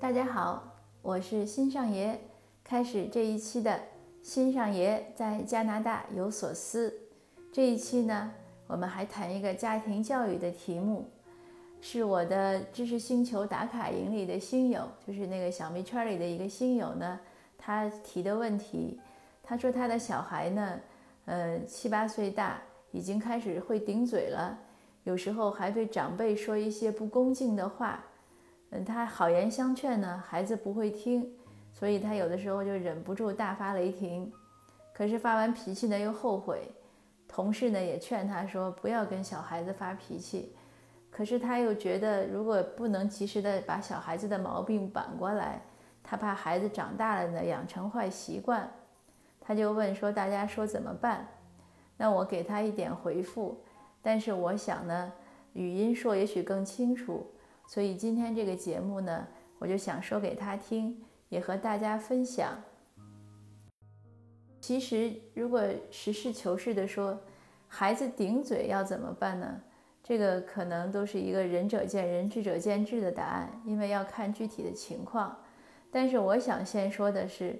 大家好，我是新上爷。开始这一期的新上爷在加拿大有所思。这一期呢，我们还谈一个家庭教育的题目，是我的知识星球打卡营里的新友，就是那个小米圈里的一个新友呢，他提的问题。他说他的小孩呢，呃，七八岁大，已经开始会顶嘴了，有时候还对长辈说一些不恭敬的话。嗯，他好言相劝呢，孩子不会听，所以他有的时候就忍不住大发雷霆。可是发完脾气呢，又后悔。同事呢也劝他说不要跟小孩子发脾气，可是他又觉得如果不能及时的把小孩子的毛病扳过来，他怕孩子长大了呢养成坏习惯。他就问说大家说怎么办？那我给他一点回复，但是我想呢，语音说也许更清楚。所以今天这个节目呢，我就想说给他听，也和大家分享。其实，如果实事求是的说，孩子顶嘴要怎么办呢？这个可能都是一个仁者见仁，智者见智的答案，因为要看具体的情况。但是我想先说的是，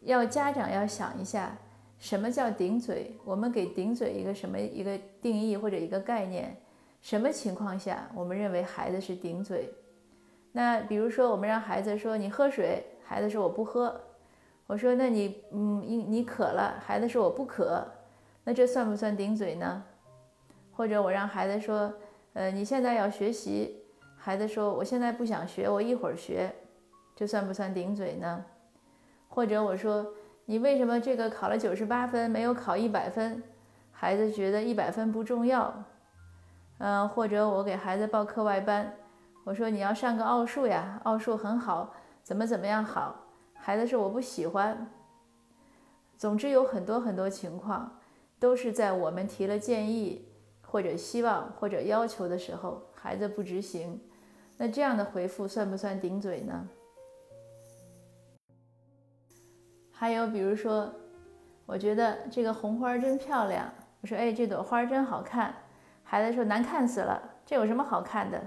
要家长要想一下，什么叫顶嘴？我们给顶嘴一个什么一个定义或者一个概念？什么情况下我们认为孩子是顶嘴？那比如说，我们让孩子说你喝水，孩子说我不喝。我说那你嗯你渴了，孩子说我不渴，那这算不算顶嘴呢？或者我让孩子说，呃你现在要学习，孩子说我现在不想学，我一会儿学，这算不算顶嘴呢？或者我说你为什么这个考了九十八分没有考一百分？孩子觉得一百分不重要。嗯，或者我给孩子报课外班，我说你要上个奥数呀，奥数很好，怎么怎么样好？孩子说我不喜欢。总之有很多很多情况，都是在我们提了建议或者希望或者要求的时候，孩子不执行，那这样的回复算不算顶嘴呢？还有比如说，我觉得这个红花真漂亮，我说哎这朵花真好看。孩子说难看死了，这有什么好看的？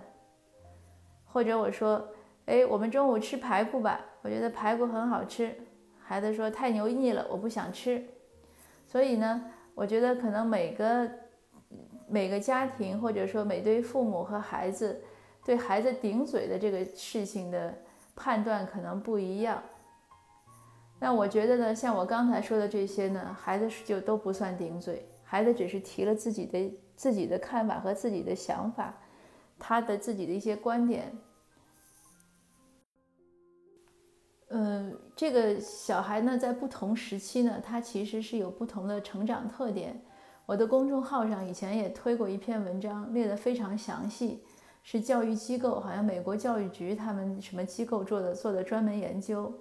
或者我说，哎，我们中午吃排骨吧，我觉得排骨很好吃。孩子说太油腻了，我不想吃。所以呢，我觉得可能每个每个家庭或者说每对父母和孩子对孩子顶嘴的这个事情的判断可能不一样。那我觉得呢，像我刚才说的这些呢，孩子就都不算顶嘴，孩子只是提了自己的。自己的看法和自己的想法，他的自己的一些观点。嗯，这个小孩呢，在不同时期呢，他其实是有不同的成长特点。我的公众号上以前也推过一篇文章，列得非常详细，是教育机构，好像美国教育局他们什么机构做的做的专门研究，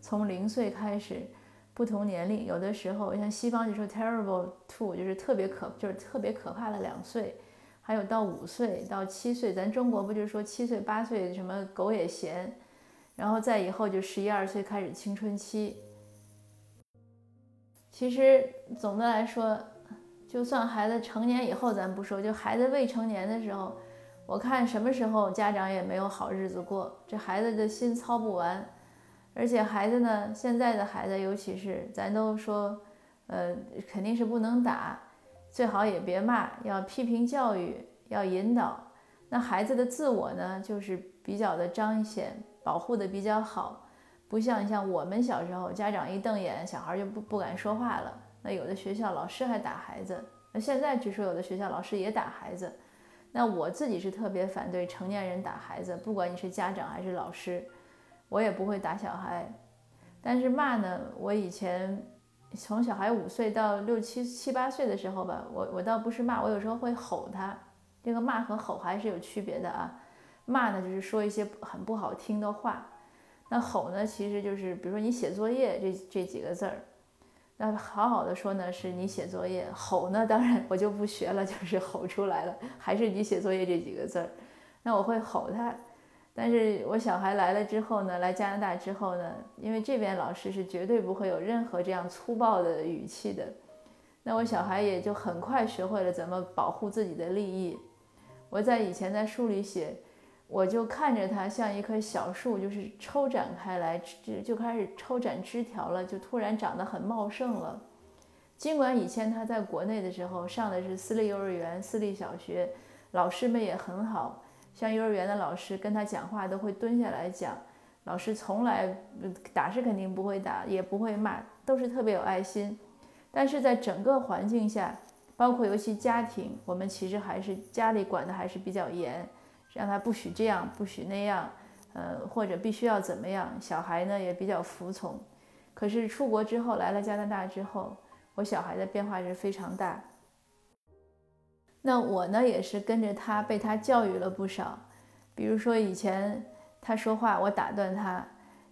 从零岁开始。不同年龄，有的时候像西方就说 terrible two，就是特别可，就是特别可怕的两岁，还有到五岁到七岁，咱中国不就是说七岁八岁什么狗也嫌，然后再以后就十一二岁开始青春期。其实总的来说，就算孩子成年以后咱不说，就孩子未成年的时候，我看什么时候家长也没有好日子过，这孩子的心操不完。而且孩子呢，现在的孩子，尤其是咱都说，呃，肯定是不能打，最好也别骂，要批评教育，要引导。那孩子的自我呢，就是比较的彰显，保护的比较好，不像像我们小时候，家长一瞪眼，小孩就不不敢说话了。那有的学校老师还打孩子，那现在据说有的学校老师也打孩子。那我自己是特别反对成年人打孩子，不管你是家长还是老师。我也不会打小孩，但是骂呢，我以前从小孩五岁到六七七八岁的时候吧，我我倒不是骂，我有时候会吼他。这个骂和吼还是有区别的啊。骂呢就是说一些很不好听的话，那吼呢其实就是比如说你写作业这这几个字儿，那好好的说呢是你写作业，吼呢当然我就不学了，就是吼出来了，还是你写作业这几个字儿，那我会吼他。但是我小孩来了之后呢，来加拿大之后呢，因为这边老师是绝对不会有任何这样粗暴的语气的，那我小孩也就很快学会了怎么保护自己的利益。我在以前在书里写，我就看着它像一棵小树，就是抽展开来，就就开始抽展枝条了，就突然长得很茂盛了。尽管以前他在国内的时候上的是私立幼儿园、私立小学，老师们也很好，像幼儿园的老师跟他讲话都会蹲下来讲，老师从来打是肯定不会打，也不会骂，都是特别有爱心。但是在整个环境下，包括尤其家庭，我们其实还是家里管的还是比较严，让他不许这样，不许那样，呃，或者必须要怎么样，小孩呢也比较服从。可是出国之后，来了加拿大之后。我小孩的变化是非常大，那我呢也是跟着他被他教育了不少。比如说以前他说话我打断他，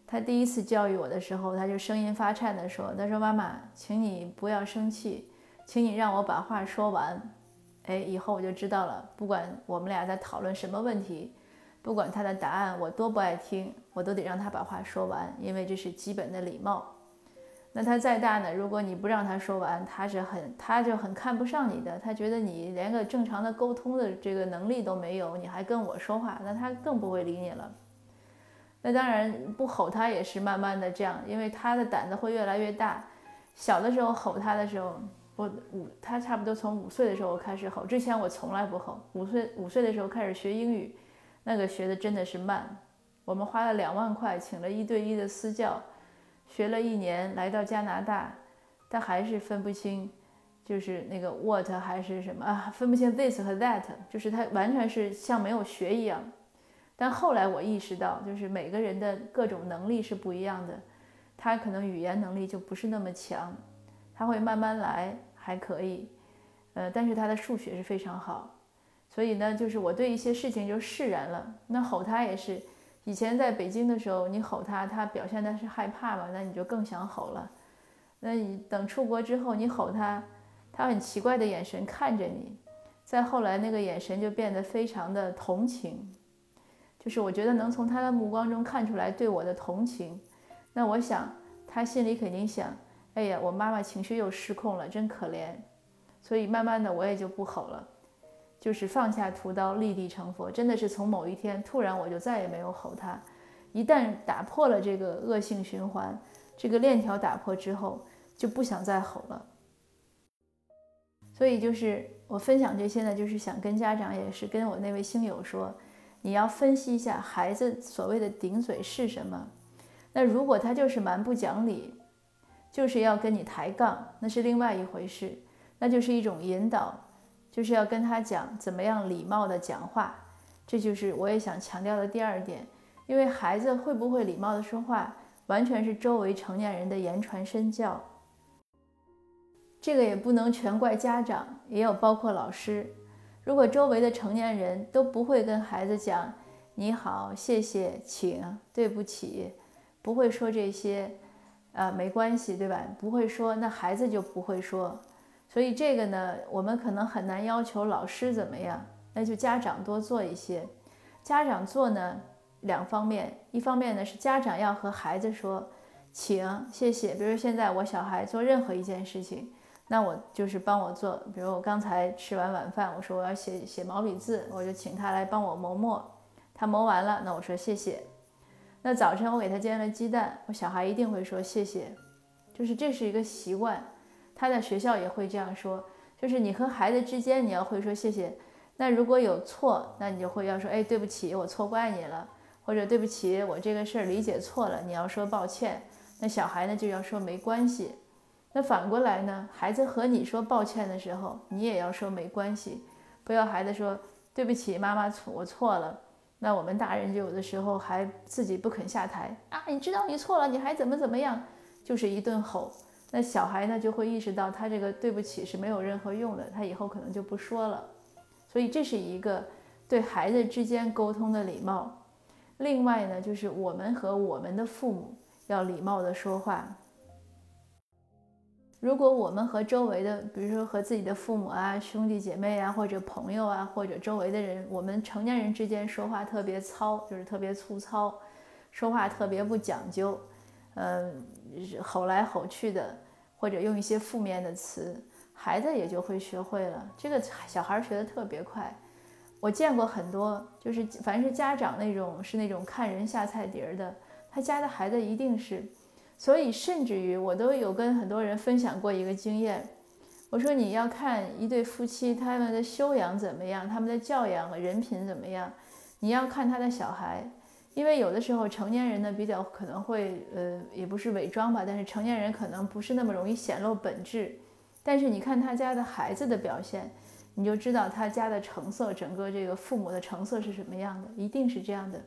他第一次教育我的时候，他就声音发颤的说：“他说妈妈，请你不要生气，请你让我把话说完。”哎，以后我就知道了，不管我们俩在讨论什么问题，不管他的答案我多不爱听，我都得让他把话说完，因为这是基本的礼貌。那他再大呢？如果你不让他说完，他是很，他就很看不上你的。他觉得你连个正常的沟通的这个能力都没有，你还跟我说话，那他更不会理你了。那当然不吼他也是慢慢的这样，因为他的胆子会越来越大。小的时候吼他的时候，我五他差不多从五岁的时候开始吼，之前我从来不吼。五岁五岁的时候开始学英语，那个学的真的是慢。我们花了两万块请了一对一的私教。学了一年，来到加拿大，他还是分不清，就是那个 what 还是什么啊，分不清 this 和 that，就是他完全是像没有学一样。但后来我意识到，就是每个人的各种能力是不一样的，他可能语言能力就不是那么强，他会慢慢来，还可以，呃，但是他的数学是非常好，所以呢，就是我对一些事情就释然了。那吼他也是。以前在北京的时候，你吼他，他表现的是害怕嘛，那你就更想吼了。那你等出国之后，你吼他，他很奇怪的眼神看着你。再后来，那个眼神就变得非常的同情，就是我觉得能从他的目光中看出来对我的同情。那我想，他心里肯定想：哎呀，我妈妈情绪又失控了，真可怜。所以慢慢的，我也就不吼了。就是放下屠刀，立地成佛。真的是从某一天突然，我就再也没有吼他。一旦打破了这个恶性循环，这个链条打破之后，就不想再吼了。所以就是我分享这些呢，就是想跟家长，也是跟我那位星友说，你要分析一下孩子所谓的顶嘴是什么。那如果他就是蛮不讲理，就是要跟你抬杠，那是另外一回事，那就是一种引导。就是要跟他讲怎么样礼貌的讲话，这就是我也想强调的第二点。因为孩子会不会礼貌的说话，完全是周围成年人的言传身教。这个也不能全怪家长，也有包括老师。如果周围的成年人都不会跟孩子讲你好、谢谢、请、对不起，不会说这些，呃，没关系，对吧？不会说，那孩子就不会说。所以这个呢，我们可能很难要求老师怎么样，那就家长多做一些。家长做呢，两方面，一方面呢是家长要和孩子说，请、谢谢。比如现在我小孩做任何一件事情，那我就是帮我做。比如我刚才吃完晚饭，我说我要写写毛笔字，我就请他来帮我磨墨。他磨完了，那我说谢谢。那早晨我给他煎了鸡蛋，我小孩一定会说谢谢，就是这是一个习惯。他在学校也会这样说，就是你和孩子之间，你要会说谢谢。那如果有错，那你就会要说，哎，对不起，我错怪你了，或者对不起，我这个事儿理解错了，你要说抱歉。那小孩呢就要说没关系。那反过来呢，孩子和你说抱歉的时候，你也要说没关系，不要孩子说对不起，妈妈错，我错了。那我们大人就有的时候还自己不肯下台啊，你知道你错了，你还怎么怎么样，就是一顿吼。那小孩呢就会意识到他这个对不起是没有任何用的，他以后可能就不说了。所以这是一个对孩子之间沟通的礼貌。另外呢，就是我们和我们的父母要礼貌的说话。如果我们和周围的，比如说和自己的父母啊、兄弟姐妹啊，或者朋友啊，或者周围的人，我们成年人之间说话特别糙，就是特别粗糙，说话特别不讲究。嗯，吼来吼去的，或者用一些负面的词，孩子也就会学会了。这个小孩学的特别快。我见过很多，就是凡是家长那种是那种看人下菜碟儿的，他家的孩子一定是。所以甚至于我都有跟很多人分享过一个经验，我说你要看一对夫妻他们的修养怎么样，他们的教养和人品怎么样，你要看他的小孩，因为有的时候成年人呢比较可能会呃也不是伪装吧，但是成年人可能不是那么容易显露本质，但是你看他家的孩子的表现。你就知道他家的成色，整个这个父母的成色是什么样的，一定是这样的，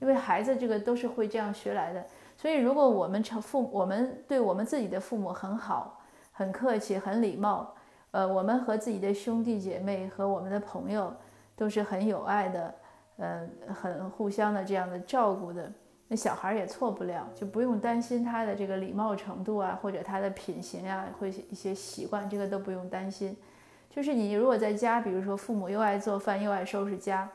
因为孩子这个都是会这样学来的。所以，如果我们成父，我们对我们自己的父母很好、很客气、很礼貌，呃，我们和自己的兄弟姐妹和我们的朋友都是很有爱的，呃，很互相的这样的照顾的，那小孩也错不了，就不用担心他的这个礼貌程度啊，或者他的品行啊，会一些习惯，这个都不用担心。就是你如果在家，比如说父母又爱做饭又爱收拾家，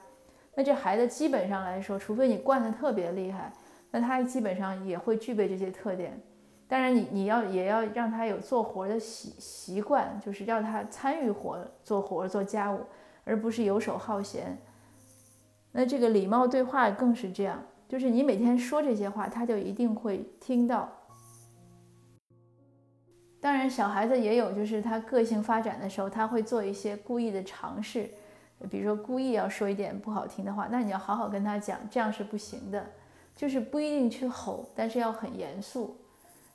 那这孩子基本上来说，除非你惯得特别厉害，那他基本上也会具备这些特点。当然，你你要也要让他有做活的习习惯，就是让他参与活做活做家务，而不是游手好闲。那这个礼貌对话更是这样，就是你每天说这些话，他就一定会听到。当然，小孩子也有，就是他个性发展的时候，他会做一些故意的尝试，比如说故意要说一点不好听的话，那你要好好跟他讲，这样是不行的。就是不一定去吼，但是要很严肃，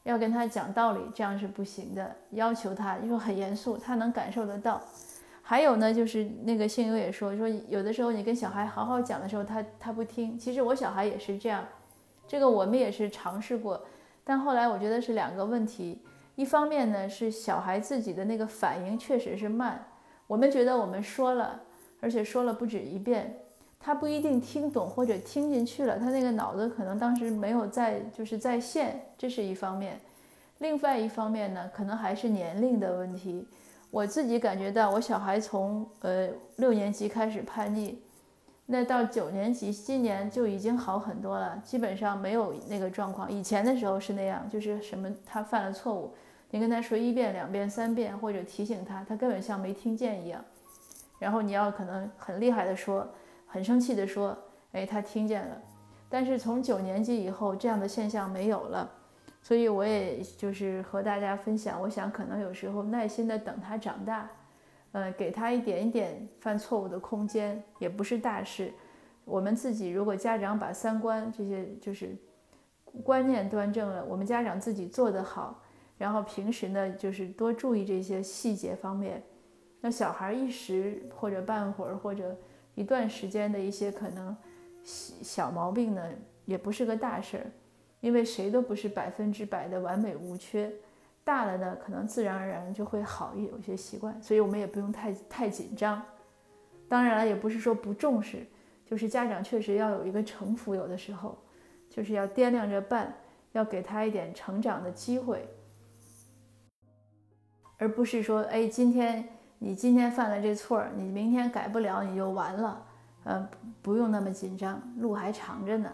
要跟他讲道理，这样是不行的。要求他，就说很严肃，他能感受得到。还有呢，就是那个信友也说，说有的时候你跟小孩好好讲的时候，他他不听。其实我小孩也是这样，这个我们也是尝试过，但后来我觉得是两个问题。一方面呢，是小孩自己的那个反应确实是慢。我们觉得我们说了，而且说了不止一遍，他不一定听懂或者听进去了，他那个脑子可能当时没有在就是在线，这是一方面。另外一方面呢，可能还是年龄的问题。我自己感觉到，我小孩从呃六年级开始叛逆，那到九年级，今年就已经好很多了，基本上没有那个状况。以前的时候是那样，就是什么他犯了错误。你跟他说一遍、两遍、三遍，或者提醒他，他根本像没听见一样。然后你要可能很厉害的说，很生气的说，哎，他听见了。但是从九年级以后，这样的现象没有了。所以我也就是和大家分享，我想可能有时候耐心的等他长大，呃，给他一点一点犯错误的空间，也不是大事。我们自己如果家长把三观这些就是观念端正了，我们家长自己做得好。然后平时呢，就是多注意这些细节方面。那小孩一时或者半会儿或者一段时间的一些可能小毛病呢，也不是个大事儿，因为谁都不是百分之百的完美无缺。大了呢，可能自然而然就会好一有些习惯，所以我们也不用太太紧张。当然了，也不是说不重视，就是家长确实要有一个城府，有的时候就是要掂量着办，要给他一点成长的机会。而不是说，哎，今天你今天犯了这错儿，你明天改不了，你就完了。呃，不用那么紧张，路还长着呢。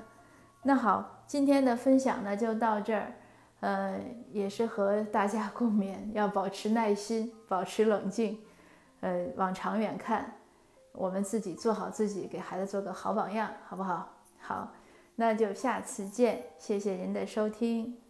那好，今天的分享呢就到这儿。呃，也是和大家共勉，要保持耐心，保持冷静。呃，往长远看，我们自己做好自己，给孩子做个好榜样，好不好？好，那就下次见。谢谢您的收听。